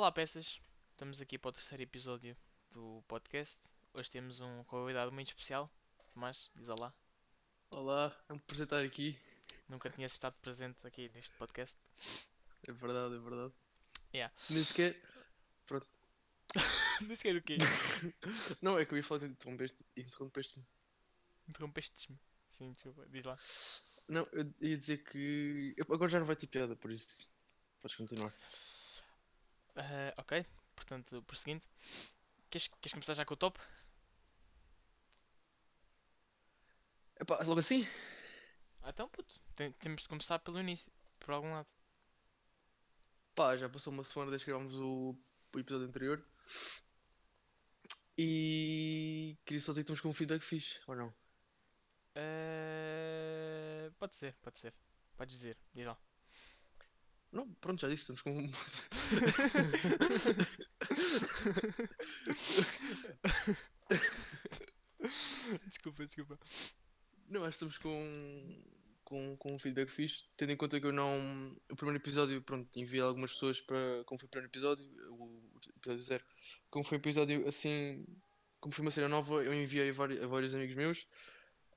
Olá, peças! Estamos aqui para o terceiro episódio do podcast. Hoje temos um convidado muito especial. Tomás, diz olá. Olá, é um prazer estar aqui. Nunca tinhas estado presente aqui neste podcast. É verdade, é verdade. Yeah. Nem sequer. Pronto. Nem sequer o quê? Não, é que eu ia falar de interrompeste- interrompeste-me. Interrompeste-me. Sim, desculpa, diz lá. Não, eu ia dizer que. Agora já não vai ter piada, por isso. Podes continuar. Ah, ok, portanto, prosseguindo. Queres, queres começar já com o top? Epá, logo assim? Ah, então, puto. tem- temos de começar pelo início, por algum lado. Pá, já passou uma semana desde que gravámos o, o episódio anterior. E. Queria só dizer que estamos com um feedback fixe, ou não? Ah, pode ser, pode ser. Podes dizer, diz lá. Não, pronto, já disse, estamos com um. desculpa, desculpa. Não, acho que estamos com, com, com um feedback fixe, tendo em conta que eu não. O primeiro episódio, pronto, enviei algumas pessoas para. Como foi o primeiro episódio, o episódio zero. Como foi um episódio assim. Como foi uma cena nova, eu enviei a vari- a vários amigos meus.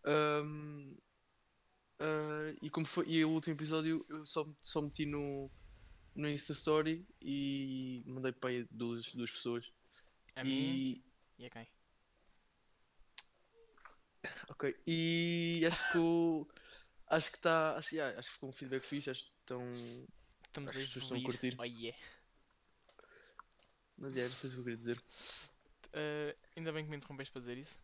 Ahm, ah, e como foi. E o último episódio eu só, só meti no. No Insta Story e mandei para aí duas, duas pessoas. A mim E. e a quem? Ok, e acho que o. Acho que está. Acho, yeah, acho que ficou um feedback fixe, acho que estão. Estamos Acho que estão a curtir. Oh, yeah. Mas é, não sei se eu queria dizer. Ah, ainda bem que me interrompeste para dizer isso.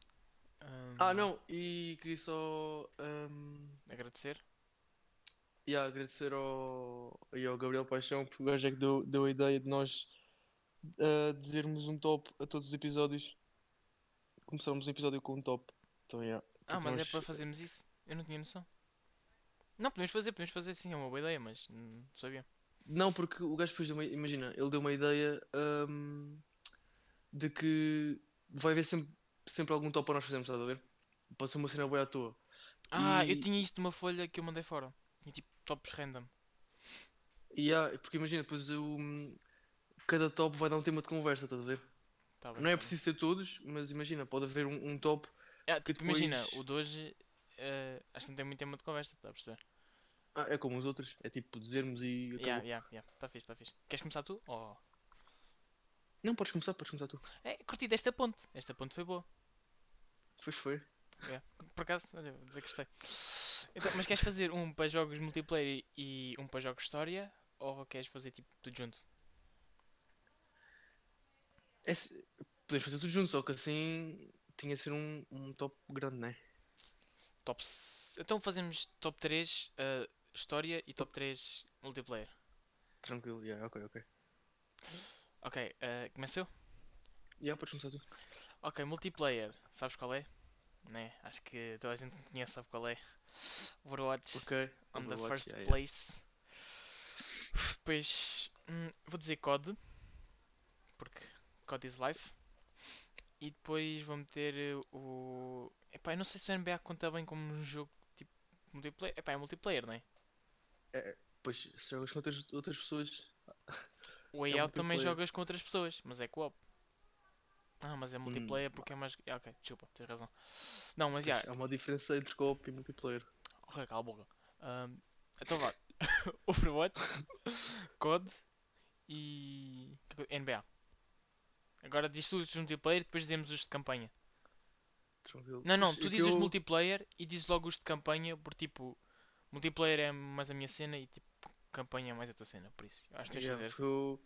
Ah, Ahm, não, e queria só. Um, Agradecer. yeah, agradecer ao, aí ao Gabriel Paixão, porque o gajo é que deu, deu a ideia de nós ah, dizermos um top a todos os episódios. Começamos o episódio com um top. Então, yeah. Ah, Porque mas é nós- para fazermos isso? Eu não tinha noção. Não, podemos fazer, podemos fazer sim, é uma boa ideia, mas não sabia. Não, porque o gajo depois deu uma. Imagina, ele deu uma ideia ahm, de que vai haver sempre, sempre algum top para nós fazermos, estás a ver? Ser uma cena boa à toa. Ah, eu E- tinha isto numa folha que eu mandei fora. Tinha tipo tops random. E há- porque imagina, depois o, cada top vai dar um tema de conversa, estás a ver? Tá bem, Não é tá preciso ser todos, mas imagina, pode haver um, um top. Que tipo, imagina, depois- o de hoje eh, acho que não tem muito tema de conversa, está a perceber? Ah, é como os outros, é tipo dizermos e acabou. Yeah, yeah, yeah. Tá fixe, tá fixe. Queres começar tu? Oh. Não, podes começar, podes começar tu. É, curti desta ponte. Esta ponte foi boa. Foi, foi. Por acaso, olha, gostei. Então, mas queres fazer um para jogos multiplayer e um para jogos história? Ou queres fazer tipo tudo junto? É se- podemos fazer tudo junto, só que assim tinha de ser um, um top grande, né? Top. Então fazemos top 3 eh, história e top 3 multiplayer. Tranquilo, yeah, ok, ok. Ok, uh, começa eu? Yeah, podes começar tu. Ok, multiplayer. Sabes qual é? Né? Acho que toda a gente me conhece, sabe qual é. Overwatch Ok. on the Overwatch, first yeah, yeah. place. Depois hum, vou dizer COD. Porque COD is life. E depois vou meter eh, o. Epá, eu não sei se o NBA conta bem como um jogo tipo multiplayer. Epá, é multiplayer, não é? Pois, se jogas com outras, outras pessoas. O Way Out também multiplayer. jogas com outras pessoas, mas é co-op. Ah, mas é multiplayer porque é mais. Ah, ok, desculpa, tens razão. Não, mas já, pois, Há uma diferença entre co-op e multiplayer. Ok, cala a boca. Ahm, então vá. Overwatch, COD e. NBA. Agora diz tu os de multiplayer e depois dizemos os de campanha. Tranquilo. Não, não, tu é dizes eu- multiplayer e dizes logo os de campanha, porque tipo. Multiplayer é mais a minha cena e tipo. Campanha é mais a tua cena, por isso. Acho que tens de Yeah, fazer. porque eu-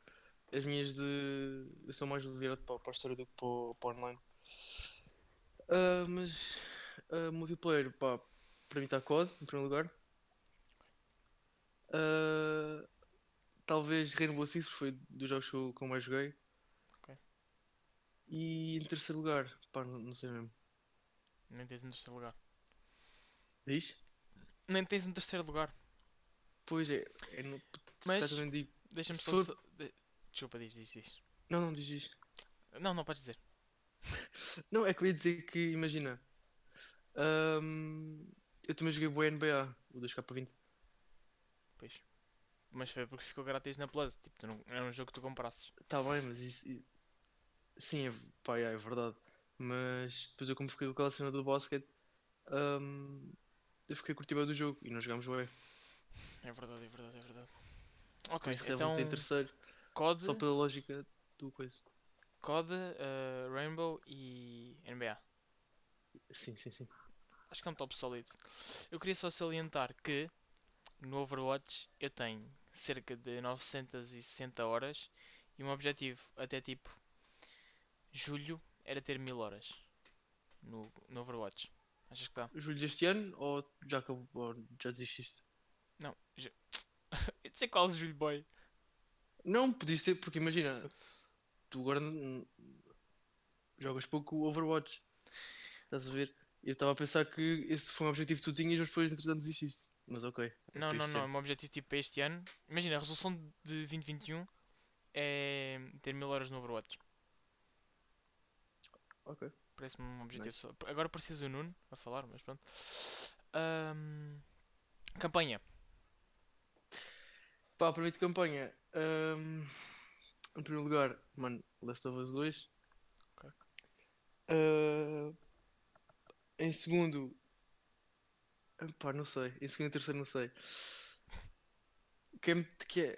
as minhas de. Eu sou mais virado para, para a história do que para, para online. Ah, mas. ah, multiplayer, pá, para mim está COD, em primeiro lugar. Ah, talvez Rainbow Six, foi dos jogos que eu, que eu mais joguei. Ok. E em terceiro lugar, pá, não, não sei mesmo. Nem tens um terceiro lugar. Diz? Nem tens um terceiro lugar. Pois é, é no, Mas-. Deixa-me só. Desculpa, diz, diz, diz. Não, não diz isso. Não, não podes dizer. Não, é que eu ia dizer que, imagina, ahm, eu também joguei o NBA, o 2K20. Pois. mas foi porque ficou grátis na Plus. Tipo, tu não, era um jogo que tu comprasses. Tá bem, mas isso. i- Sim, é, pá, é, é verdade. Mas depois eu como fiquei com aquela cena do basquete, hum, eu fiquei curtindo do jogo e nós jogámos bem. É verdade, é verdade, é verdade. Por Ok, isso que então então... em terceiro, COD, só pela lógica do coisa. COD, eh, Rainbow e NBA. Sim, sim, sim. Acho que é um top sólido. Eu queria só salientar que no Overwatch eu tenho cerca de 960 horas e um objetivo até tipo julho era ter 1000 horas no, no Overwatch. Achas que dá? Julho deste ano ou já acabou, ou já desististe? Não, já... eu sei qual julho boy. Não, podia ser, porque imagina, tu agora jogas pouco Overwatch. Estás a ver? Eu estava a pensar que esse foi um objetivo que tu tinhas, mas depois entretanto desististe. Mas ok. é Não, não, isso não. O ser. meu objetivo tipo para este ano. Imagina, a resolução de 2021 é ter 1000 horas no Overwatch. Ok. Parece-me um objetivo Nice. só. Agora preciso o Nuno a falar, mas pronto. Ahm, Campanha. Pá, para mim de campanha. Hum, em primeiro lugar, mano, Last of Us 2. Ok. Ah, em segundo. Pá, não sei. Em segundo e terceiro, não sei. Quem me- que é...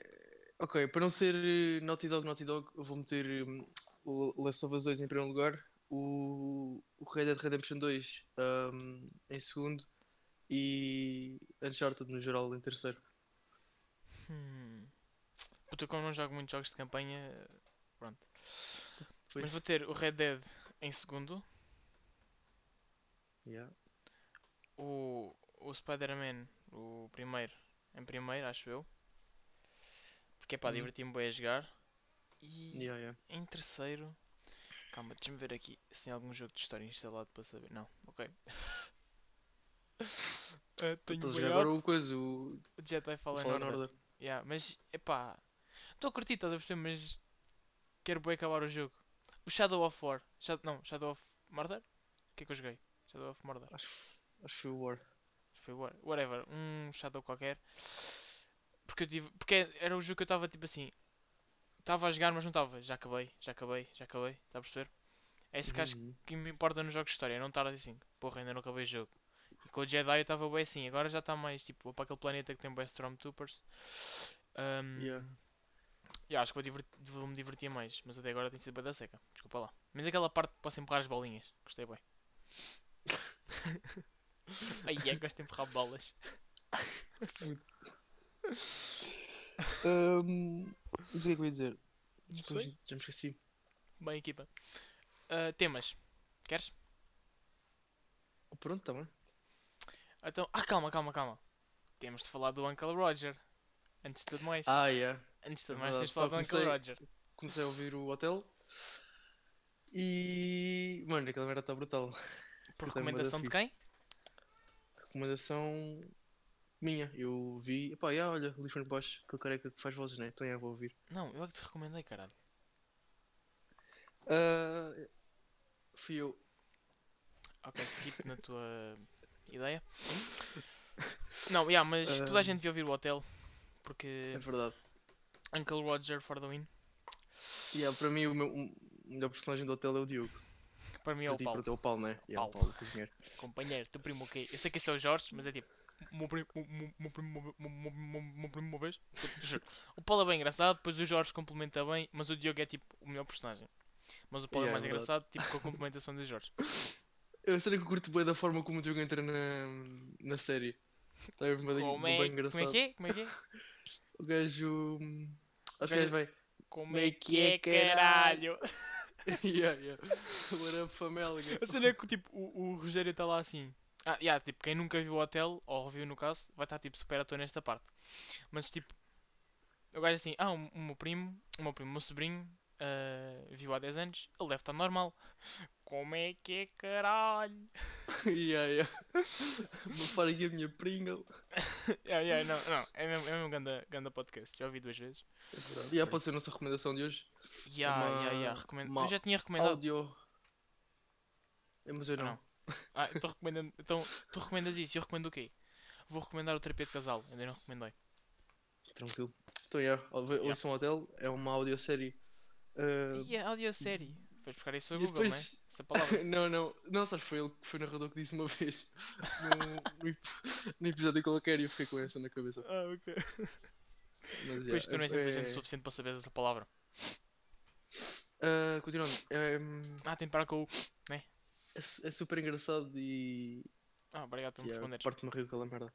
Ok, para não ser eh, Naughty Dog, Naughty Dog, eu vou meter hum, o Last of Us 2 em primeiro lugar, o, o Red Dead Redemption 2 hum, em segundo e Uncharted no geral em terceiro. Hum. Puta, como não jogo muitos jogos de campanha. Pronto. Foi Mas vou ter o Red Dead em segundo. Yeah. O, o Spider-Man, o primeiro, em primeiro, acho eu. Porque é pá, Uhum. diverti-me bem a jogar. E Yeah, yeah. em terceiro. Calma, deixa-me ver aqui se tem algum jogo de história instalado para saber. Não, ok. Ah, tenho Estás a jogar agora o coisa, o, O Jedi Fallen Fallen Order. Order. Yeah, mas epá, estou a curtir, estás a perceber? Mas quero bem acabar o jogo. O Shadow of War, Shadow, não, Shadow of Murder? O que é que eu joguei? Shadow of Murder. Acho, acho que foi o War. Foi War, whatever, um Shadow qualquer. Porque eu tive, porque era o jogo que eu estava tipo assim. Estava a jogar, mas não estava. Já acabei, já acabei, já acabei. Está a perceber? É que acho Uhum. que me importa nos jogos de história. Não estar assim, porra, ainda não acabei o jogo. E com o Jedi eu estava bem assim. Agora já está mais tipo, para aquele planeta que tem bem Stormtroopers. Um, Yeah. Yeah, acho que vou, divert- vou me divertir mais. Mas até agora tem sido bem da seca. Desculpa lá. Mas aquela parte que posso empurrar as bolinhas. Gostei bem. Ai é, gosto de empurrar bolas. Sei o que é que eu ia dizer. Depois já me esqueci. Bem, equipa. Ah, temas. Queres? Pronto, tá bem. Então, ah, calma, calma, calma. Temos de falar do Uncle Roger. Antes de tudo mais. Ah, yeah. Antes de é mais, tens Pá, do Uncle Roger. Comecei a ouvir o hotel. E. Mano, aquela merda está brutal. Por é recomendação de quem? Recomendação minha. Eu vi. Epá, yeah, olha, Luís Fernando Baixo, aquele careca que faz vozes, né? Então yeah, vou ouvir. Não, eu é que te recomendei, caralho. Ah, fui eu. Ok, seguite na tua ideia. Não, yeah, mas toda a Ah. gente devia ouvir o hotel. Porque É verdade. Uncle Roger for the win. Yeah, para mim, o, meu, o melhor personagem do hotel é o Diogo. Para mim é Para o Paulo. é o Paulo, né? Yeah, o Paulo. O cozinheiro. Companheiro, teu primo o quê? Eu sei que esse é o Jorge, mas é tipo. o Meu primo, meu- primo, uma- primo vez. Juro. O Paulo é bem engraçado, depois o Jorge complementa bem, mas o Diogo é tipo o melhor personagem. Mas o Paulo Yeah, é mais é verdade. engraçado, tipo com a complementação do Jorge. Eu sei que eu curto bem da forma como o Diogo entra na, na série. Está bem, bem, bem é, engraçado. como é que é? Como é que é? O gajo. Acho que vai. Como é que é, caralho? yeah, yeah. What up, família? A cena é que tipo, o, o Rogério está lá assim. Ah, yeah, tipo, quem nunca viu o hotel, ou reviu no caso, vai estar tipo super ator nesta parte. Mas tipo, o gajo assim, ah, o, o meu primo, o meu primo, o meu sobrinho, ah, viu há 10 anos, ele deve estar normal. Como é que é caralho? yeah, yeah. Vou falar aqui a minha Pringle. yeah, yeah, não, não, é mesmo, é mesmo ganda, ganda podcast, já ouvi duas vezes. É verdade. Yeah, pode ser a nossa recomendação de hoje. Yeah, Uma- yeah, yeah, recomendo. uma Eu já tinha recomendado. Áudio. É, Mas eu Ah, não. não. Ah, então, recomendando, então tu recomendas isso, eu recomendo o quê? Vou recomendar o terapia de casal, ainda não recomendei. Tranquilo. Então, yeah, Yeah. ouçam o hotel, é uma audiosérie. Uh, E a audiosérie. Vais buscar isso ao Google, não é? depois- Essa palavra. não, não, não, sabes, foi ele que foi o narrador que disse uma vez no, no ep- no episódio qualquer e eu fiquei com essa na cabeça. ah, ok. Mas, yeah, Pois tu não és é- inteligente o é- suficiente para saber essa palavra. Ah, continuando, é, hum, Ah, tem de parar com o. é, é super engraçado e Ah, obrigado por me yeah, responderes. parte-me a rir com aquela merda.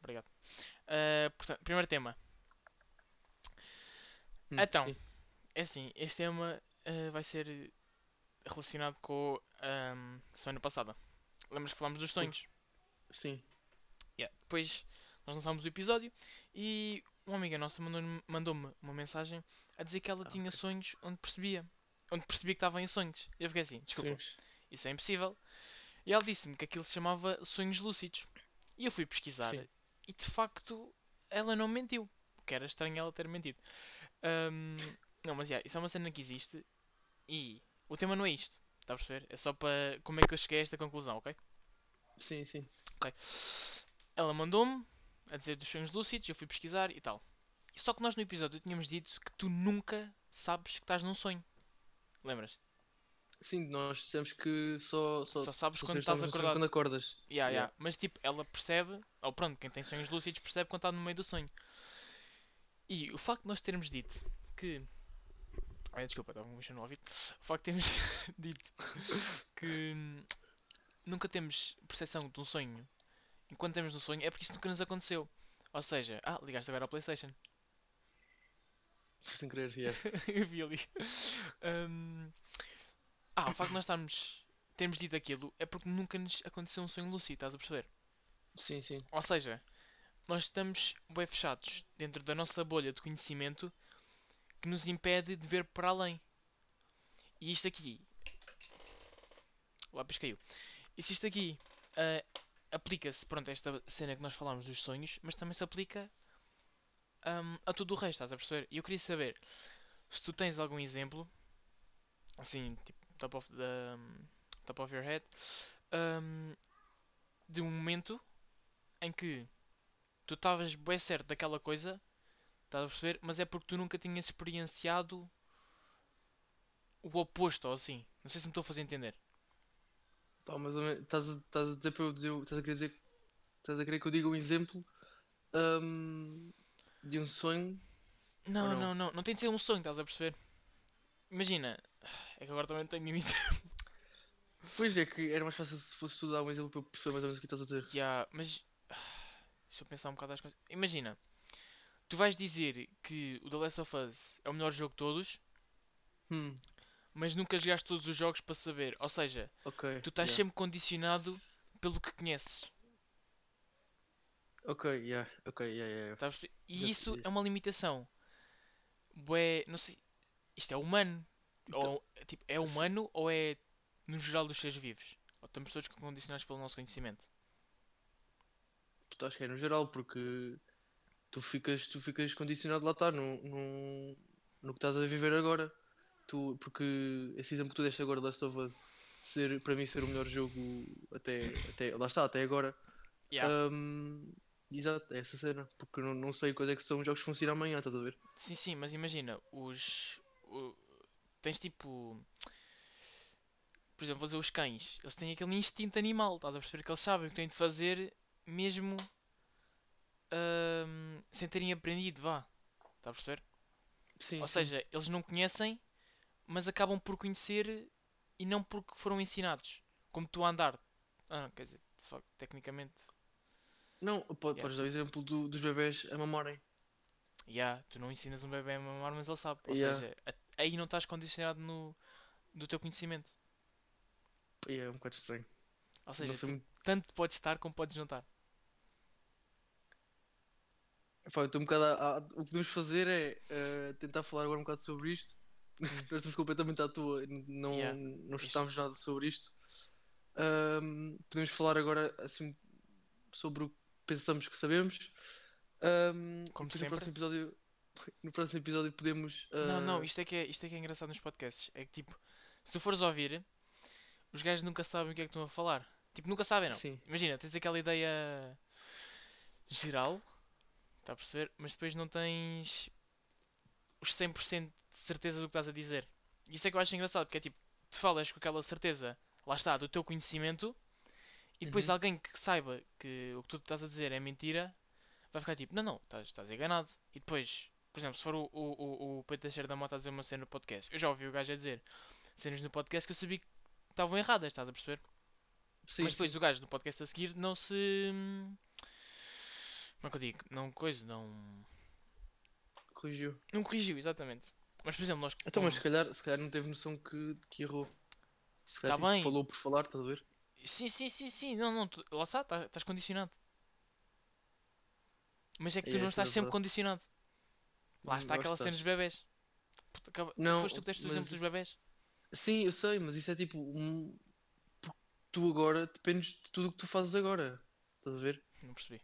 Obrigado. Ah, portanto, primeiro tema. Hum, Então. sim. É assim, este tema ah, vai ser relacionado com a semana passada. Lembras que falámos dos sonhos? Sim, Yeah. Depois nós lançámos o episódio e uma amiga nossa mandou-me mandou-me uma mensagem a dizer que ela Ah, tinha ok. sonhos onde percebia. Onde percebia que estava em sonhos. Eu fiquei assim, desculpa, sim. isso é impossível. E ela disse-me que aquilo se chamava sonhos lúcidos. E eu fui pesquisar Sim. e de facto ela não mentiu. O que era estranho ela ter mentido. Ahm, não, mas yeah, isso é uma cena que existe e o tema não é isto. Está a perceber? É só para como é que eu cheguei a esta conclusão, ok? Sim, sim. Ela mandou-me a dizer dos sonhos lúcidos, eu fui pesquisar e tal. E só que nós no episódio tínhamos dito que tu nunca sabes que estás num sonho. Lembras? Sim, nós dissemos que só, só, Só, sabes só quando estás acordado. quando acordas. Yeah, Yeah. yeah. Mas tipo, ela percebe, ou pronto, quem tem sonhos lúcidos percebe quando está no meio do sonho. E o facto de nós termos dito que. Ai, desculpa, estava com um bicho no ouvido. O facto de termos dito que nunca temos percepção de um sonho enquanto temos no sonho é porque isso nunca nos aconteceu. Ou seja, ah, ligaste agora ao PlayStation. Sem querer, yeah. Eu vi ali. Hum, Ah, o facto de nós estarmos, termos dito aquilo é porque nunca nos aconteceu um sonho lúcido, estás a perceber? Sim, sim. Ou seja, nós estamos bem fechados dentro da nossa bolha de conhecimento que nos impede de ver para além. E isto aqui. O lápis caiu. E se isto aqui ah, aplica-se, pronto, a esta cena que nós falámos dos sonhos, mas também se aplica ahm, a tudo o resto, estás a perceber? E eu queria saber se tu tens algum exemplo, assim, tipo, top of, the, top of your head, ahm, de um momento em que tu estavas bem certo daquela coisa, estás a perceber? Mas é porque tu nunca tinhas experienciado o oposto, ou assim. Não sei se me estou a fazer entender. Pá, mas estás a, estás a dizer para eu dizer. Estás a querer dizer. Estás a querer que eu diga um exemplo hum, de um sonho. Não, não? não, não, não tem de ser um sonho, estás a perceber? Imagina, é que agora também tenho um exemplo. Pois é que era mais fácil se fosse tu dar um exemplo para eu perceber mais ou menos o que estás a dizer. Yeah, mas deixa eu pensar um bocado as coisas. Imagina, tu vais dizer que o The Last of Us é o melhor jogo de todos, Hum, mas nunca jogaste todos os jogos para saber. Ou seja, ok. tu estás yeah. sempre condicionado pelo que conheces. Ok, yeah, ok, yeah, yeah. yeah. Perceber? E isso percebi. é uma limitação. Bué, não sei, isto é humano. Então- Ou, tipo, é humano ou é no geral dos seres vivos? Ou estamos todos condicionados pelo nosso conhecimento? Acho que é no geral, porque tu ficas, tu ficas condicionado lá está, no, no, no que estás a viver agora. Tu, porque esse exemplo que tu deste agora, Last of Us, ser, para mim ser o melhor jogo até, até lá está, até agora. Yeah. Hum, exato, é essa cena. Porque não, não sei quais é que são os jogos que funcionam amanhã, estás a ver? Sim, sim, mas imagina, os. o- tens tipo. Por exemplo, vou dizer os cães. Eles têm aquele instinto animal, estás a perceber que eles sabem o que têm de fazer mesmo ahm, sem terem aprendido, vá. Estás a perceber? Sim, Ou sim. seja, eles não conhecem, mas acabam por conhecer e não porque foram ensinados. Como tu a andar. Ah, quer dizer, facto, tecnicamente. Não, pode, Yeah. podes dar o exemplo do- dos bebés a mamarem. Yeah, tu não ensinas um bebê a mamar, mas ele sabe. Ou Yeah. seja, a- aí não estás condicionado no, do teu conhecimento. E é um bocado estranho. Ou seja, Não tu muito- tanto podes estar como podes não estar. Pá, um bocado a- a- O que podemos fazer é eh, tentar falar agora um bocado sobre isto. Nós estamos completamente à toa, não, Yeah. não estamos nada sobre isto. Ahm, podemos falar agora assim sobre o que pensamos que sabemos. E Como sempre. no próximo episódio, no próximo episódio podemos. Não, não, ah, isto é, que é, isto é que é engraçado nos podcasts. É que tipo, se fores ouvir, os gajos nunca sabem o que é que estão a falar. Tipo, nunca sabem, não. Sim, Imagina, tens aquela ideia geral, Está a perceber? Mas depois não tens os 100% de certeza do que estás a dizer. Isso é que eu acho engraçado, porque é tipo, tu falas com aquela certeza, lá está, do teu conhecimento, e depois Uhum. alguém que saiba que o que tu estás a dizer é mentira, vai ficar tipo, não, não, estás, estás enganado. E depois, por exemplo, se for o, o, o, o Pedro Teixeira da Mota a dizer uma cena no podcast, eu já ouvi o gajo a dizer cenas no podcast que eu sabia que estavam erradas, estás a perceber? Sim, Mas depois sim. o gajo no podcast a seguir não se. Como é que eu digo? Não coisa, não. Corrigiu. Não corrigiu, exatamente. Mas por exemplo, nós. Então, mas se calhar, se calhar não teve noção que, que errou. Se calhar Tá tipo, falou por falar, estás a ver? Sim, sim, sim, sim. Não, não, tu- lá está, tá- estás condicionado. Mas é que tu É, não essa estás é sempre condicionado. Lá Hum, está aquela que cena dos bebés. Puta, acaba- Não, Foste tu que deste o exemplo dos bebés? Sim, eu sei, mas isso é tipo. Um... porque Tu agora dependes de tudo o que tu fazes agora. Estás a ver? Não percebi.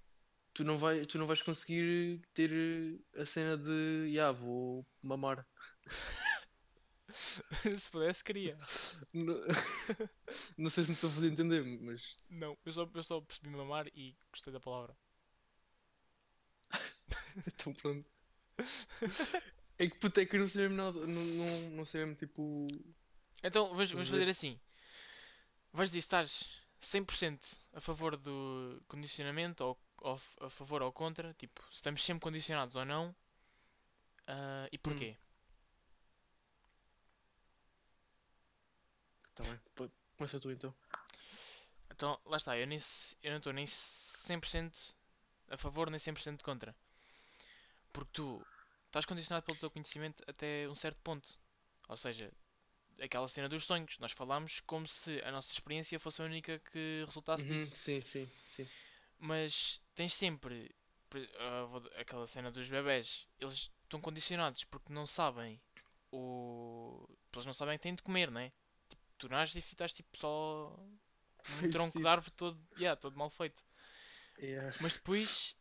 Tu não, vai, tu não vais conseguir ter eh, a cena de. Ya, vou mamar. Se pudesse, queria. Não, não sei se me estou a fazer entender, mas. Não, eu só, eu só percebi mamar e gostei da palavra. Então pronto. É que puta, é que eu não sei mesmo nada. Não, não, não sei mesmo tipo. Então vamos, vamos fazer assim. Vais dizer estás 100% a favor do condicionamento ou, ou a favor ou contra. Tipo, se estamos sempre condicionados ou não. ah, e porquê? Tá bem. Começa tu então. Então, lá está, eu, nem, eu não estou nem 100% a favor nem 100% contra. Porque tu estás condicionado pelo teu conhecimento até um certo ponto. Ou seja, aquela cena dos sonhos. Nós falámos como se a nossa experiência fosse a única que resultasse Uhum, disso. sim, sim, sim. Mas tens sempre vou- aquela cena dos bebés. Eles estão condicionados porque não sabem o. Eles não sabem que têm de comer, né? Tipo, tu nasces e estás tipo só um tronco de árvore todo, yeah, todo mal feito. Yeah. Mas depois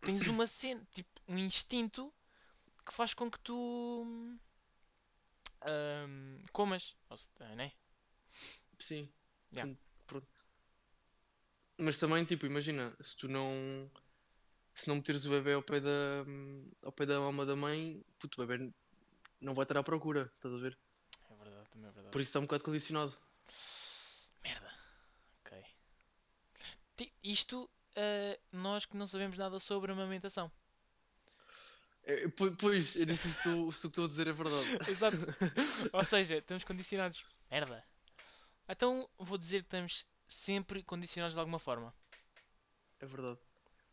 tens uma cena, tipo, um instinto que faz com que tu ahm, comas. Ou né? Sim. Yeah. Sim, pronto. Mas também, tipo, imagina, se tu não. Se não meteres o bebê ao pé da. ao pé da mama da mãe, puto, o bebê não vai estar à procura, estás a ver? É verdade, também é verdade. Por isso está um bocado condicionado. Merda. Ok. Isto, ah, nós que não sabemos nada sobre amamentação. É, po- pois, eu nem sei se, tu- se o que estou a dizer é verdade. Exato. Ou seja, estamos condicionados. Merda. Então vou dizer que estamos sempre condicionados de alguma forma. É verdade.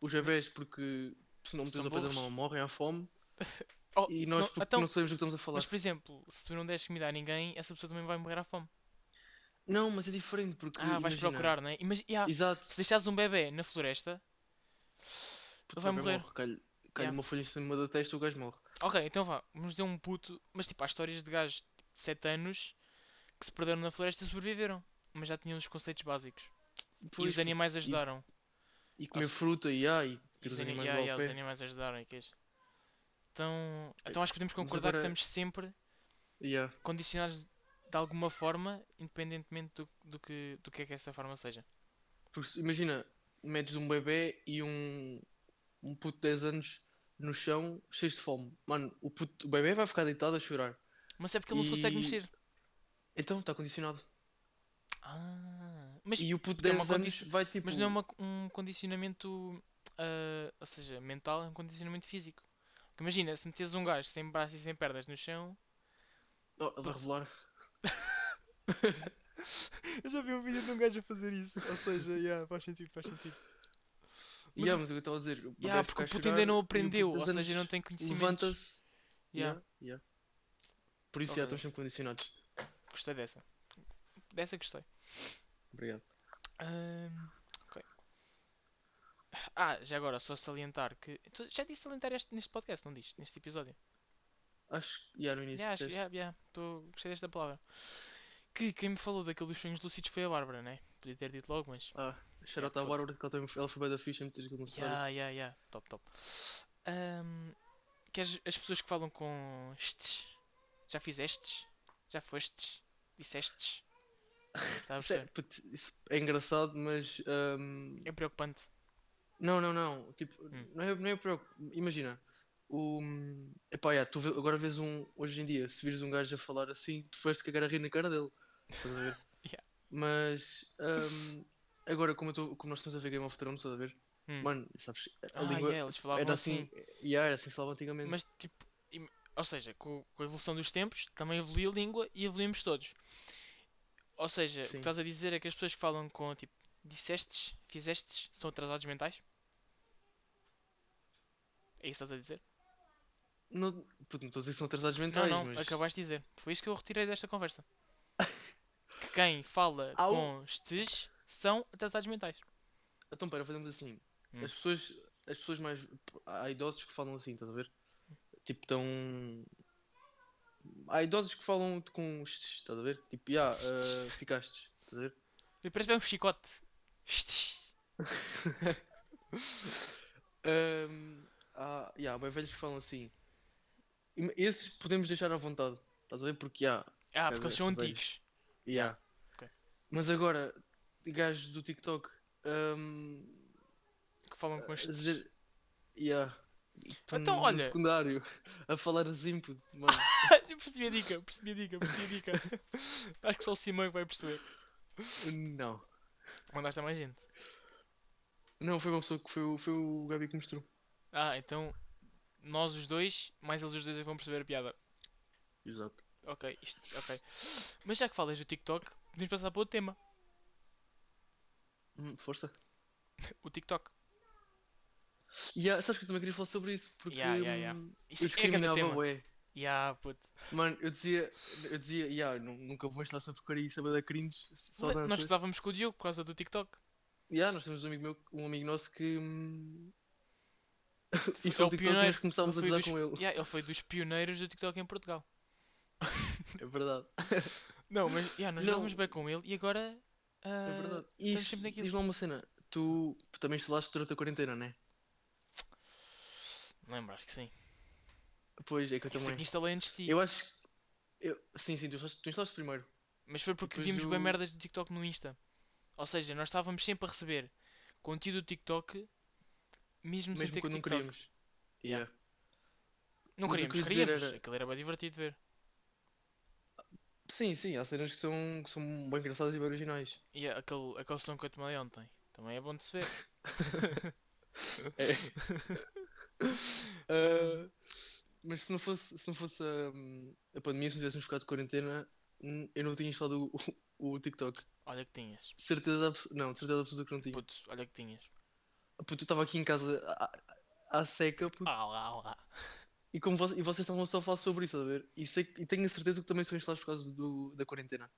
Os bebés, porque se não meteres ao pé da mama, morrem à fome. Oh, E nós, não- porque então, não sabemos o que estamos a falar. mas por exemplo, se tu não deres comida a ninguém, essa pessoa também vai morrer à fome. Não, mas é diferente, porque. Ah, vais imagina- procurar, não é? Imagi- yeah, Exato. se deixares um bebê na floresta, Puto, vai morrer. morre. Cai-lhe cai-lhe Yeah. uma folha em cima da testa e o gajo morre. ok, então vá, vamos dizer um puto, mas tipo, há histórias de gajos de 7 anos que se perderam na floresta e sobreviveram, mas já tinham os conceitos básicos. e Pois, os animais ajudaram. E comer Acho- fruta e ai, e Os, os ani- animais yeah, yeah, os animais ajudaram e queijo. Então, então acho que podemos concordar agora- que estamos sempre Yeah. condicionados de alguma forma, independentemente do, do, que, do que é que essa forma seja. Porque imagina, metes um bebê e um, um puto de 10 anos no chão, cheio de fome. Mano, o, puto, o bebê vai ficar deitado a chorar. Mas é porque ele não se consegue E- mexer. Então, está condicionado. Ah, mas, E o puto de é uma 10 anos vai tipo. mas não é uma- um condicionamento, ah, ou seja, mental, é um condicionamento físico. Porque imagina, se metes um gajo sem braços e sem pernas no chão. Oh, ele vai revelar. Eu já vi um vídeo de um gajo a fazer isso. Ou seja, yeah, faz sentido, faz sentido. Mas Yeah, o- mas eu estava a dizer, o Yeah, porque o puto ainda não de aprendeu, 10 ou seja, não tem conhecimento. Levanta-se. Yeah. Yeah, yeah. Por isso, Ok. já estamos sempre condicionados. Gostei dessa. Dessa gostei. Obrigado. Ahm, ok. Ah, já agora, só salientar que. Tu já disse salientar este, neste podcast, não disse? Neste episódio. Acho que yeah, no início Yeah, acho- yeah, yeah, tô- gostei desta palavra. Que quem me falou daquele dos sonhos lúcidos foi a Bárbara, né? Podia ter dito logo, mas. Ah, shout out Yeah, à Bárbara, que ela, foi bem da ficha em meter aquilo no cenário. Yeah, yeah, yeah. Top, top. Ahm, que as, as pessoas que falam com estes. Já fizestes? Já fostes? Dissestes? A Isso é, isso é engraçado, mas. ahm, É preocupante. Não, não, não. Tipo, Hum. não é, não é preocup- Imagina. O... Epá, yeah, tu vê- agora vês um. Hoje em dia, se vires um gajo a falar assim, tu foste cagar a rir na cara dele. Estás a ver? Yeah. Mas. hum, agora, como, tô, como nós estamos a ver Game of Thrones, estás a ver? Hum. Mano, sabes? A Ah, língua yeah, era assim. assim. Yeah, era assim só antigamente. Mas tipo, ou seja, com, com a evolução dos tempos, também evoluiu a língua e evoluímos todos. Ou seja, o que Sim. estás a dizer é que as pessoas que falam com tipo, dissestes, fizestes, são atrasados mentais? É isso que estás a dizer? Não, puto, não estou a dizer que são atrasados Não, mentais, não, mas. acabaste de dizer. Foi isso que eu retirei desta conversa. que quem fala com estes são atrasados mentais. Então, pera, fazemos assim. Hum. As pessoas, as pessoas mais. Há idosos que falam assim, estás a ver? Tipo, tão. Há idosos que falam com. estes, Estás a ver? Tipo, já, ah, ficaste. Estás a ver? E Parece bem um chicote. Ahm, há, yeah, há velhos que falam assim. Esses podemos deixar à vontade. Estás a ver? Porque há. Ah, porque eles são antigos. Yeah. Ok. Mas agora, gajos do TikTok. ahm, Que falam com estes. dizer. Yeah. Então, olha. secundário a falar assim, mano. Percebi a dica, percebi a dica, percebi a dica. Acho que só o Simão é que vai perceber. Não. Mandaste a mais gente. Não, foi uma pessoa que foi, o- foi o Gabi que mostrou. Ah, então nós os dois, mais eles os dois é que vão perceber a piada. Exato. Ok, isto, ok. Mas já que falas do TikTok, podemos passar para outro tema. Hum, força. O TikTok. E há- sabes que eu também queria falar sobre isso, porque Yeah, yeah, yeah. hum, Isso eu é discriminava, tema. ué. Ya, puto. Mano, eu dizia, eu dizia, yeah, nu- nunca vou instalar essa porcaria e saber da cringe, só Mas danças. Nós estudávamos com o Diogo por causa do TikTok. Yeah, nós temos um amigo, meu, um amigo nosso que. hum, Foi- E foi é o TikTok que nós começámos a gozar dos- com ele. Ya, ele foi dos pioneiros do TikTok em Portugal. É verdade. Não, mas ya, nós Não. jogamos bem com ele e agora. É ah, verdade. E diz-me uma cena. Tu também instalaste durante a quarentena, né? Lembro, acho que sim. Pois, é que eu Isso também. aqui instalei antes de ti. Eu acho que. Eu... Sim, sim, tu instalaste, tu instalaste primeiro. Mas foi porque Depois vimos bem merdas do TikTok no Insta. Ou seja, nós estávamos sempre a receber conteúdo do TikTok mesmo, sem Mesmo ter quando não TikTok. queríamos. Yeah. Não Mas o que queríamos, queríamos. era- Aquilo era bem divertido de ver. Sim, sim, há cenas que são, que são bem engraçadas e bem originais. E aquele, aquele som que eu tomei ontem. Também é bom de se ver. É. Ah, mas se não fosse, se não fosse hum, a pandemia, se não tivéssemos ficado de quarentena, eu não tinha instalado o, o, o TikTok. Olha que tinhas. Certeza Não, de certeza absoluta que não tinha. Puto, olha que tinhas. Puto, eu estava aqui em casa à, à seca puto, Ah lá, lá. e, como vo- e vocês estavam só a falar sobre isso, a ver? E, sei, e tenho a certeza que também são instalados por causa do, da quarentena.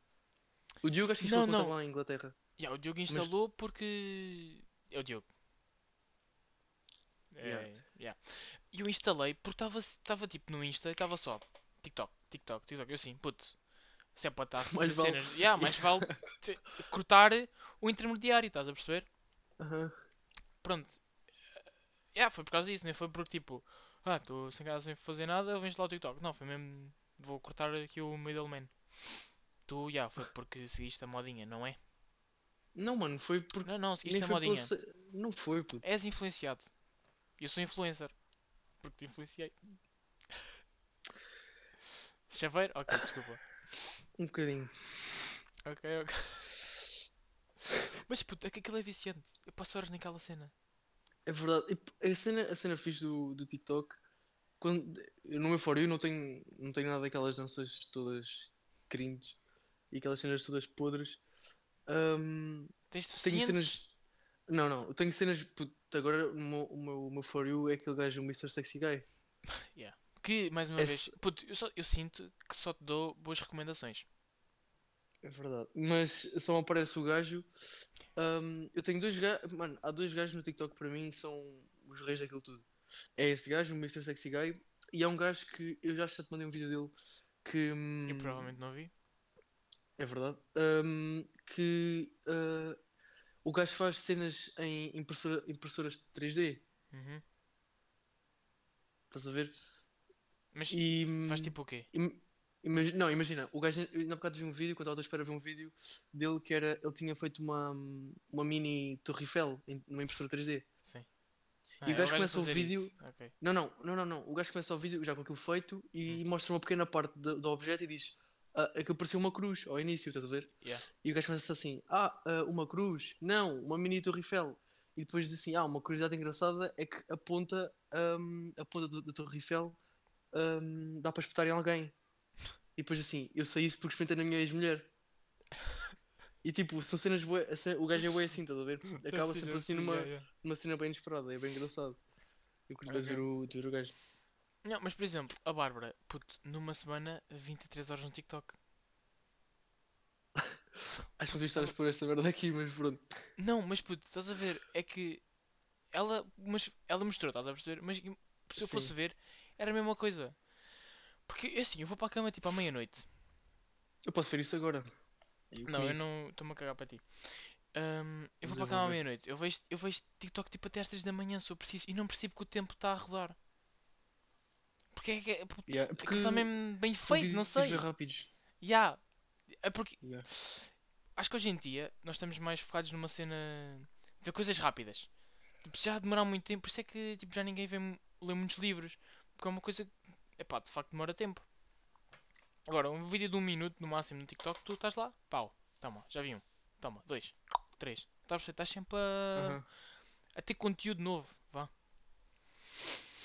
O Diogo acho que instalou Não, não. lá em Inglaterra. Ya, o Diogo instalou porque. É o Diogo. É, Yeah. yeah. E eu instalei porque estava tipo no Insta e estava só TikTok, TikTok, TikTok. Eu assim, puto, se é para estar a receber Mais vale- cenas. Yeah, mais vale te- cortar o intermediário, estás a perceber? Aham. Pronto. Yeah, foi por causa disso, nem foi porque tipo, ah, estou sem casa sem fazer nada, eu venho instalar o TikTok. Não, foi mesmo, vou cortar aqui o middleman. Tu, yeah, foi porque seguiste a modinha, não é? Não, mano, foi porque. Não, não, seguiste a modinha. pela Não foi, puto. És influenciado. Eu sou influencer. Porque te influenciei. Chaveiro? Ok, desculpa. Um bocadinho. Ok, ok. Mas puto, é que aquilo é viciante. Eu passo horas naquela cena. É verdade. A cena, a cena fixe do, do TikTok, quando, eu no meu For You não tenho, não tenho nada daquelas danças todas cringe e aquelas cenas todas podres. Ahm, Tens tenho deficientes? cenas. Não, não, eu tenho cenas. puto, agora o meu, o, meu, o meu For You é aquele gajo, o Mr. Sexy Guy. Que, mais uma Esse- vez, puto, eu, só, eu sinto que só te dou boas recomendações. É verdade. Mas só me aparece o gajo. ahm, eu tenho dois gajos. Mano, há dois gajos no TikTok para mim são os reis daquilo tudo. É esse gajo, o Mr. Sexy Guy. E há um gajo que eu já te mandei um vídeo dele que. hum, Eu provavelmente não vi. É verdade. ahm, que ah, o gajo faz cenas em impressora, impressoras 3D. Uhum. Estás a ver? Mas E. faz tipo o quê? im- imagi- não, imagina, o gajo. Há bocado vi um vídeo, quando estava à espera ver um vídeo dele que era. Ele tinha feito uma, uma mini Torre Eiffel numa impressora 3D. Sim. E o é gajo a começa o vídeo- isso. Ok. Não, não, não, não, não. O gajo começa o vídeo já com aquilo feito e Hum. mostra uma pequena parte do, do objeto e diz ah, aquilo parecia uma cruz ao início, estás a ver? Yeah. E o gajo começa assim: Ah, ah, uma cruz? Não, uma mini Torre Eiffel. E depois diz assim: Ah, uma curiosidade engraçada é que a ponta, ahm, a ponta do- da Torre Eiffel ahm, dá para espetar em alguém. E depois assim: Eu sei isso porque experimentei na minha ex-mulher. E tipo, são cenas ce- o gajo é bué assim, estás a ver? Acaba sempre sim, assim numa, numa cena bem inesperada, é bem engraçado. Eu curto bem Ok. ver o, ver o gajo. Não, mas por exemplo, a Bárbara, puto, numa semana, 23 horas no TikTok. Acho que não devias estar a expor esta merda aqui, mas pronto. Não, mas puto, estás a ver? É que ela, mas, ela mostrou, estás a perceber? Mas se eu fosse Sim. ver, era a mesma coisa. Porque é assim, eu vou para a cama tipo à meia-noite. Eu posso ver isso agora. E o Não, eu comigo. não estou-me a cagar para ti. Ahm, eu vou para a eu cama à meia-noite. Eu vejo, eu vejo TikTok tipo até às 3 da manhã se eu preciso. E não percebo que o tempo está a rodar. Porque é que é. Porque Yeah, aquilo porque está mesmo bem feito, não sei. rápidos. Ya. É porque Yeah. acho que hoje em dia nós estamos mais focados numa cena de coisas rápidas. Tipo, já demorar muito tempo, por isso é que tipo, já ninguém vê, mu- lê muitos livros. Porque é uma coisa que, epá, de facto demora tempo. Agora, um vídeo de um minuto no máximo no TikTok, tu estás lá, pau, toma, já vi um, toma, dois, três. Estás, sempre a, Aham. a ter conteúdo novo, vá.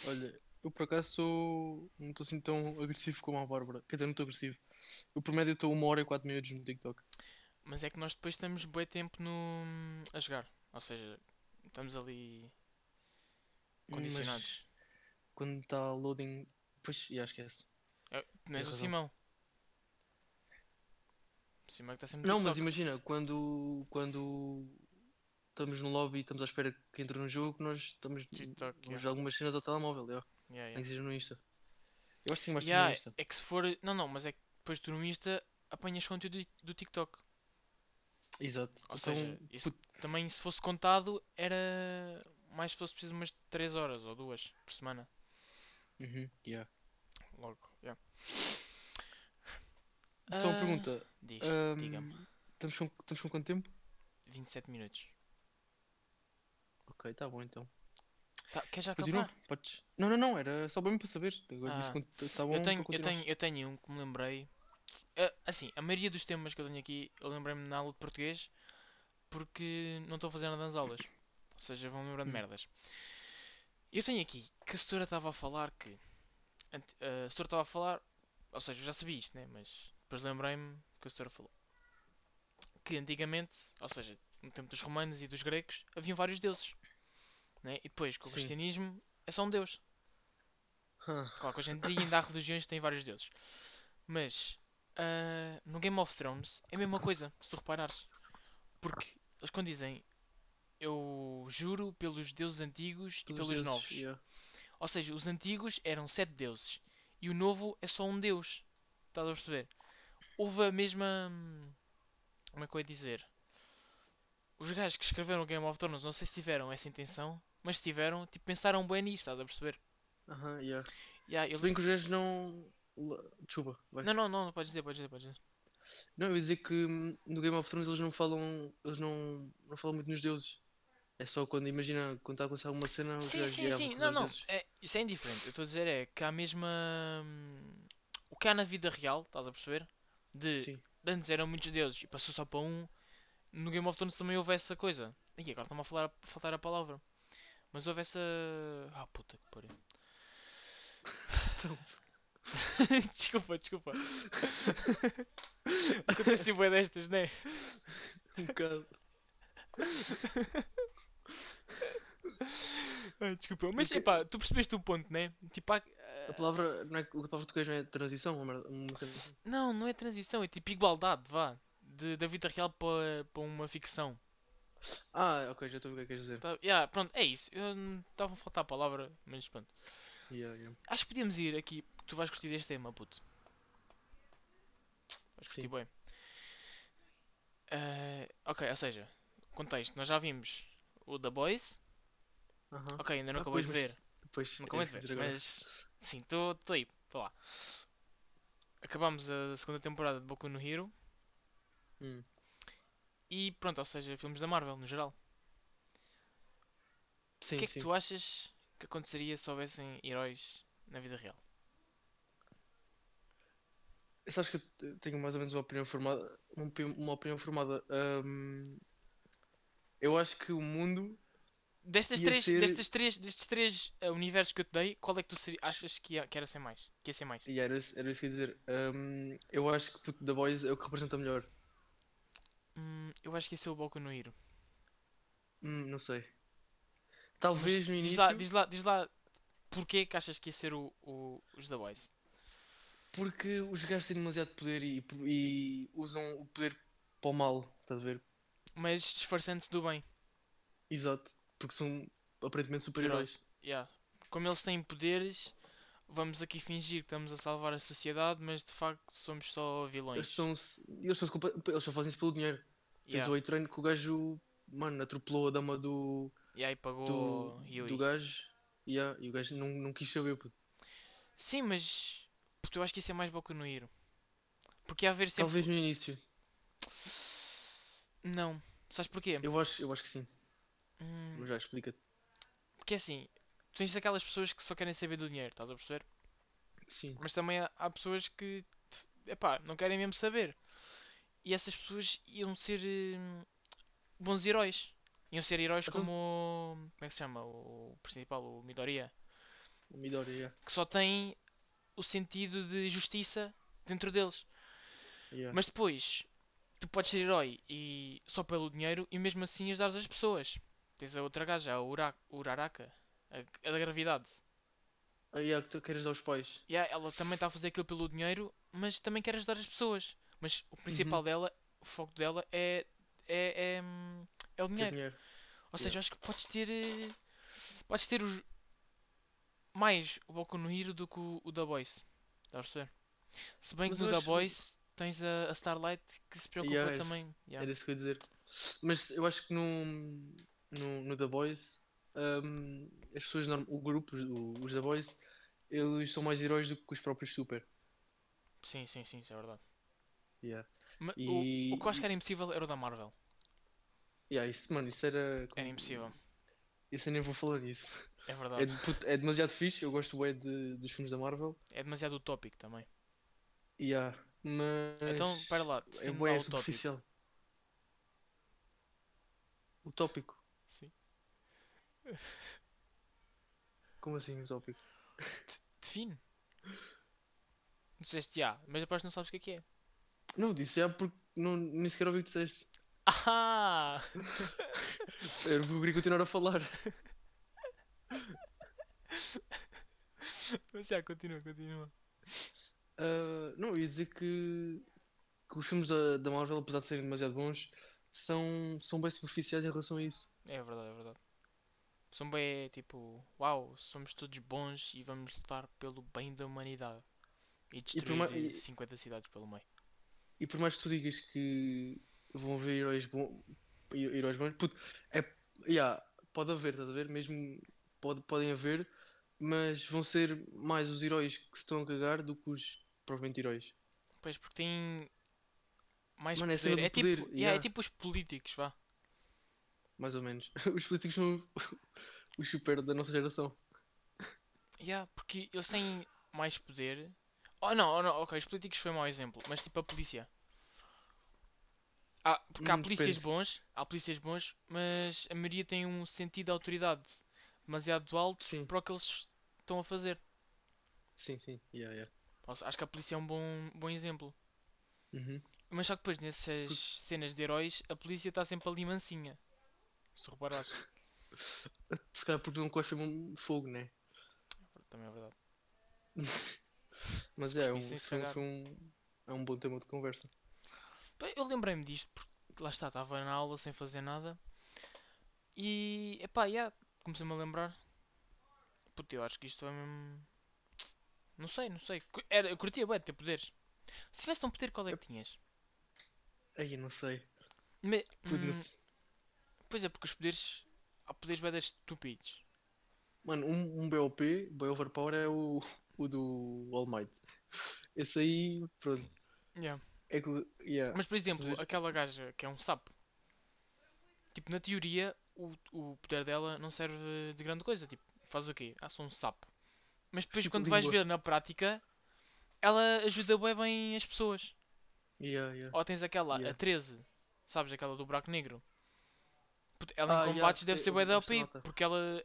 Olha, eu por acaso estou. Não estou assim tão agressivo como a Bárbara. Quer dizer, não estou agressivo. Eu por média estou uma hora e quatro minutos no TikTok. Mas é que nós depois estamos bem tempo no, a jogar. Ou seja, estamos ali condicionados. Mas quando está loading. Pois, já esquece. É, Tens o. Simão. O Simão é que está sempre Não, mas imagina, quando. Quando estamos no lobby e estamos à espera que entre no jogo, nós estamos. TikTok, yeah. algumas cenas ao telemóvel. Yeah, Nem yeah. que seja no Insta. Eu acho que sim, mais tempo Yeah, no Insta. é que se for. Não, não, mas é que depois tu no Insta apanhas conteúdo do- TikTok. Exato. Ou Então, seja, isso também se fosse contado era mais se fosse preciso umas 3 horas ou 2 por semana. Uhum, yeah. Logo, yeah. Só uma Ah, pergunta. Diz, ahm, diga-me. estamos, com, estamos com quanto tempo? 27 minutos. Ok, tá bom então. Tá, quer já Continua, acabar? podes. Não, não, não, era só para saber. Agora disse Ah, que tá bom Eu tenho, para eu, tenho, eu tenho um que me lembrei. Ah, assim, a maioria dos temas que eu tenho aqui, eu lembrei-me na aula de português porque não estou a fazer nada nas aulas. Ou seja, vão lembrando Hum. merdas. Eu tenho aqui que a setora estava a falar que. ant- A setora estava a falar. Ou seja, eu já sabia isto, né? Mas depois lembrei-me que a setora falou. Que antigamente, ou seja, no tempo dos romanos e dos gregos, haviam vários deuses. Né? E depois, com o Sim. cristianismo, é só um deus. Claro que hoje em dia ainda há religiões que têm vários deuses. Mas ah, no Game of Thrones é a mesma coisa, se tu reparares. Porque eles quando dizem eu juro pelos deuses antigos e pelos deuses, novos. yeah. Ou seja, os antigos eram sete deuses e o novo é só um deus. Estás a perceber? Houve a mesma. Como é que eu ia dizer? Os gajos que escreveram o Game of Thrones, não sei se tiveram essa intenção, mas se tiveram, tipo, pensaram bem nisto, estás a perceber? Aham, yeah. Yeah, eu- Se bem que os gajos não. Desculpa, vai. Não, não, não, não podes dizer, podes dizer, podes dizer. Não, eu ia dizer que hum, no Game of Thrones eles não falam. Eles não, não falam muito nos deuses. É só quando, imagina, quando está a acontecer alguma cena, os Sim, gajos sim, sim. Não, não. É, isso é indiferente. Eu estou a dizer é que há a mesma. hum, O que há na vida real, estás a perceber? De, Sim. antes eram muitos deuses e passou só para um. No Game of Thrones também houve essa coisa. E agora está-me a falar, a faltar a palavra. Mas houve essa. Ah, puta que pariu. Então, desculpa, desculpa. Acontece bué destas, né? um bocado. Ah, desculpa. Mas Porque- epá, tu percebeste o ponto, né? Tipo, há- A palavra, não é, a palavra português não é transição, uma, assim. Não, não é transição, é tipo igualdade, vá. De, da vida real para, para uma ficção. Ah, ok, já estou a ver o que é que queres dizer. Tá, yeah, pronto, é isso. Eu estava a faltar a palavra, mas pronto. Yeah, yeah. Acho que podíamos ir aqui, porque tu vais curtir deste tema, puto. Vais curtir Sim. bem. Eh, ok, ou seja, contexto, nós já vimos o The Boys. Aham. Ok, ainda não Ah, acabei pois, de ver. Depois, Não acabei de que ver, agora. mas sim, estou aí, estou lá. Acabámos a segunda temporada de Boku no Hero. Hum. E pronto, ou seja, filmes da Marvel no geral. Sim, o que é que sim. tu achas que aconteceria se houvessem heróis na vida real? Sabes que eu te- tenho mais ou menos uma opinião formada. Uma opinião, formada. Ahm, eu acho que o mundo Destas três, ser. destes três, destes três eh, universos que eu te dei, qual é que tu seri- achas que, ia, que era ser mais? Que ia ser mais? E era, isso- era isso que eu ia dizer. Ahm, eu acho que The Boys é o que representa melhor. Hum, eu acho que ia ser o Boku no Hero. Hum, não sei. Mas Talvez no diz início. lá, diz lá, diz lá porquê que achas que ia ser o, o- os The Boys? Porque os gajos têm demasiado poder e, e usam o poder para o mal. Estás a ver? Mas disfarçando-se do bem. Exato. Porque são aparentemente Super-heróis. super-heróis. Yeah. Como eles têm poderes, vamos aqui fingir que estamos a salvar a sociedade, mas de facto somos só Eles vilões. são, eles, são, eles só fazem isso pelo dinheiro. Tens Yeah. o A-Train que o gajo, mano, atropelou a dama do, E aí do, pagou Yui. do gajo. Yeah, e o gajo não, não quis saber. puto. Sim, mas porque eu acho que isso é mais Boku no Hero. Porque ia haver sempre. Talvez no início. Não. Sabes porquê? Eu acho, eu acho que sim. Hum, Mas já explica-te. porque assim, tu tens aquelas pessoas que só querem saber do dinheiro, estás a perceber? Sim. Mas também há, há pessoas que, epá, não querem mesmo saber. E essas pessoas iam ser hum, bons heróis. Iam ser heróis Então- como. Como é que se chama? O principal, o Midoriya. O Midori, yeah. Que só tem o sentido de justiça dentro deles. Yeah. Mas depois, tu podes ser herói e só pelo dinheiro e mesmo assim ajudar as pessoas. Tens a outra gaja, a Ura Uraraka, a, a da gravidade. Ah, yeah, que tu queres dar aos pais. Yeah, ela também está a fazer aquilo pelo dinheiro, mas também quer ajudar as pessoas. Mas o principal Uhum. dela, o foco dela é, é, é, é o dinheiro. dinheiro. Ou seja, Yeah. eu acho que podes ter. eh, Podes ter os. Mais o Boku no Hero do que o, o The Boys. Estás a perceber? Se bem Mas que no acho- Boys tens a, a Starlight que se preocupa Yeah, esse- também. Yeah. Era isso que eu ia dizer. Mas eu acho que no, no, no The Boys, hum, as pessoas, o grupo, os, os The Boys, eles são mais heróis do que os próprios Super. Sim, sim, sim, isso é verdade. Yeah. Ma- E- o, o que eu acho que era impossível era o da Marvel. Yeah, isso, mano, isso era. Era impossível. Isso eu nem vou falar nisso. É É, verdade. de- puto, é demasiado fixe, eu gosto bem de, dos filmes da Marvel. É demasiado utópico também. Yeah, mas. Então, espera lá, É o tópico. superficial. Utópico? Como assim utópico? Define. Disseste já, mas depois não sabes o que é que é. Não, disse já porque não, nem sequer ouvi o que disseste. Ah! Eu queria continuar a falar. Mas já, continua, continua. Ah, não, eu ia dizer que, que os filmes da, da Marvel, apesar de serem demasiado bons, são, são bem superficiais em relação a isso. É verdade, é verdade. São bem tipo, uau, somos todos bons e vamos lutar pelo bem da humanidade. E destruir e- 50 cidades pelo meio. E por mais que tu digas que vão haver heróis bons, heróis bons, puto, é, yeah, pode haver, estás a ver? Mesmo pode, podem haver, mas vão ser mais os heróis que se estão a cagar do que os propriamente heróis. Pois, porque tem mais Mano, é poder. É tipo, poder, yeah, yeah. é tipo os políticos, vá. Mais ou menos. Os políticos são os super da nossa geração. Yeah, porque eles têm mais poder. Oh não, oh, não, ok, os políticos foi um mau exemplo, mas tipo a polícia. Ah, porque há Hum, polícias depende. bons, há polícias bons, mas a maioria tem um sentido de autoridade demasiado alto Sim. para o que eles estão a fazer. Sim, sim. Yeah, yeah. Acho que a polícia é um bom, bom exemplo. Uhum. Mas só que depois nessas cenas de heróis, a polícia está sempre ali mansinha. Se tu reparares. Se calhar porque não cospem um fogo, né? Também é verdade. Mas é, um, foi, um- calhar. foi um, é um bom tema de conversa. Bem, Eu lembrei-me disto porque lá está, estava na aula sem fazer nada e epá, yeah, comecei-me a lembrar. Puta, eu acho que isto é mesmo. Não sei, não sei. Era, eu curtia de ter poderes. Se tivesse um poder, qual é que tinhas? Aí, eu não sei. Me- hum, sei. Pois é, porque os poderes. Há poderes de estúpidos. Mano, um, um BOP, Boy Overpower, é o, o do All Might. Esse aí, pronto. Yeah. É que. Yeah. Mas por exemplo, ver- aquela gaja que é um sapo. Tipo, na teoria, o, o poder dela não serve de grande coisa. Tipo, faz o quê? Ah, sou um sapo. Mas depois, Tipo quando vais língua. ver na prática, ela ajuda bem, bem as pessoas. Yeah, yeah. Ou tens aquela, Yeah. a 13, sabes? Aquela do buraco negro. Ela Ah, em yeah, combates deve eu- ser eu bem da OP, porque ela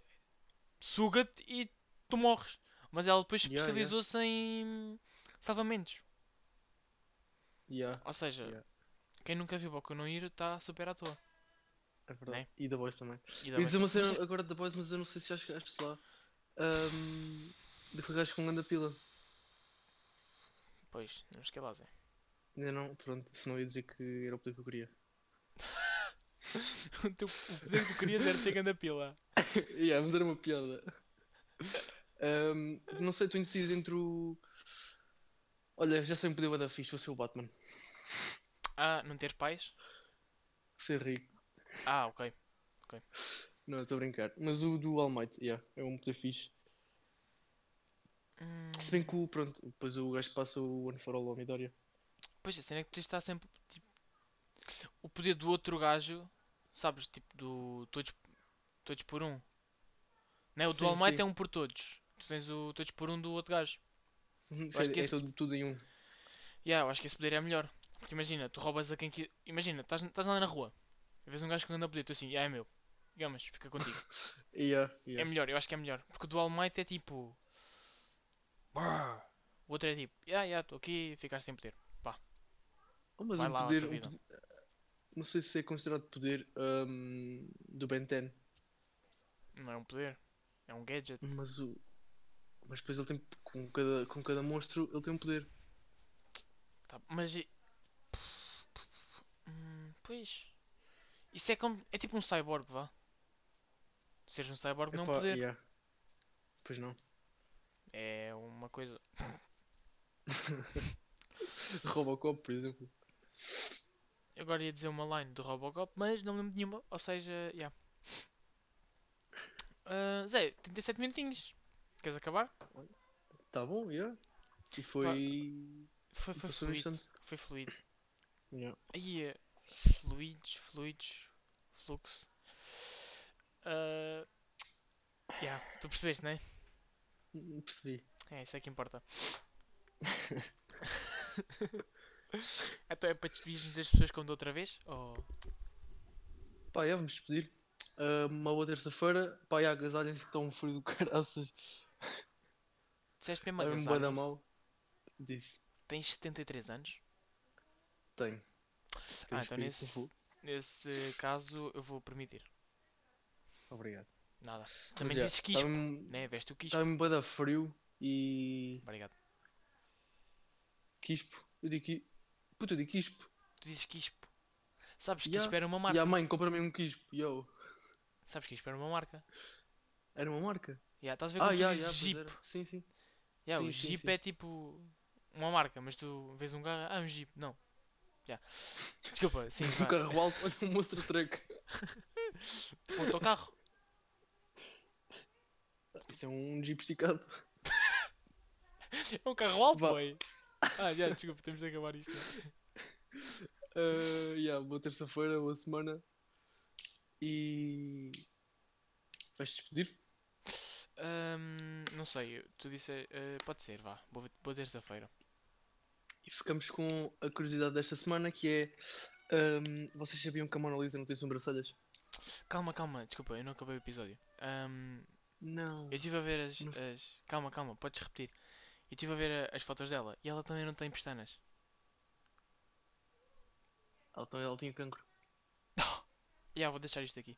suga-te e tu morres. Mas ela depois Yeah, yeah. especializou-se em salvamentos. Yeah, Ou seja, Yeah. quem nunca viu Boku no Hero está super à toa. é verdade. Né? E da Boys também. E Eu dá ia dizer uma cena agora da Boys, mas eu não sei se já chegaste lá. Um, Daquele gajo com grande pila. Pois, não esquelazem. Ainda não, pronto, senão ia dizer que era o que eu queria. o, teu, o poder que tu querias era ter grande pila. yeah, mas era uma piada. Um, não sei, estou indeciso entre o. Olha, já sei um poder da fixe, vou ser o Batman. Ah, não ter pais? Ser rico. Ah, ok. Não, estou a brincar. Mas o do All Might, yeah, é um poder fixe. Hum, Se bem que o, pronto, depois o gajo passa o One for All ao Midoriya. Pois a cena é que tu está sempre. Tipo, o poder do outro gajo, sabes? Tipo, do. Todos, todos por um. Né? O Sim, do All Might sim. é um por todos. Tu tens o todos por um do outro gajo. Acho é, que é esse- tudo, tudo em um. Yeah, eu acho que esse poder é melhor. Porque imagina, tu roubas a quem que. Imagina, estás lá na rua. Vês um gajo com grande poder, tu assim, yeah, é meu. Digamos, fica contigo. Yeah, É yeah. melhor, eu acho que é melhor. Porque o do All Might é tipo. "Brrr". O outro é tipo, yeah, yeah, estou aqui e ficaste sem poder. Oh, mas Vai um lá, um poder- Não sei se é considerado poder um, do Ben 10, Não é um poder, é um gadget. mas o. Mas depois ele tem. Com cada, com cada monstro ele tem um poder. Tá, mas. e- Hum, pois. Isso é como. É tipo um cyborg, vá. Seres um cyborg não é um Epá, poder. yeah. Pois não. É uma coisa. Robocop, por exemplo. Eu agora ia dizer uma line do Robocop, mas não lembro de nenhuma. Ou seja, yeah. Ah, Zé, 37 minutinhos. Queres acabar? Tá bom, yeah. E foi. Foi, foi no fluido. instante. Foi fluido. Yeah. Aí é. Fluidos, fluidos, fluxo. Ah, yeah, tu percebeste, não é? Hum, Percebi. É, isso é que importa. então é para despedir das pessoas como da outra vez? Ou... Pá, yeah, vamos despedir. Ah, uma boa terça-feira. Pá, yeah, agasalhem-se que está um frio do caraças. Disseste mesmo Está mesmo bué da agasalhem-se? mal. Disse. Tens 73 anos? Tenho. Ah, então nesse, nesse caso eu vou permitir. Obrigado. Nada. Mas, Também yeah, dizes tá quispo, mesmo- né? Veste o quispo. Está mesmo bué da frio e. Obrigado. Quispo. Eu digo que. Puta, eu digo quispo. Tu dizes quispo. Sabes que Yeah. quispo era uma E marca. a mãe compra-me um quispo. Yo. Sabes que quispo era uma marca. Era uma marca. Yeah, estás a ver Ah, quando tu yeah, dizes yeah, Jeep. Sim, sim. Yeah, Sim, o sim, Jeep sim. é tipo uma marca, mas tu vês um carro, ah, um Jeep, não. Yeah. Desculpa, sim, Um carro alto, olha um monstro truck. Um autocarro. Isso é um Jeep esticado. É um carro alto, boy. Ah, já, desculpa, temos de acabar isto. Uh, yeah, boa terça-feira, boa semana. E. Vais te despedir? Ahm, não sei, tu disse, eh, pode ser, vá, boa, boa terça-feira. E ficamos com a curiosidade desta semana que é. um, vocês sabiam que a Mona Lisa não tem sobrancelhas? Calma, calma, desculpa, eu não acabei o episódio. Ahm, Não. eu estive a ver as, as- Calma, calma, podes repetir. Eu estive a ver a- as fotos dela e ela também não tem pestanas. Ela, então ela tinha cancro. Já, vou deixar isto aqui.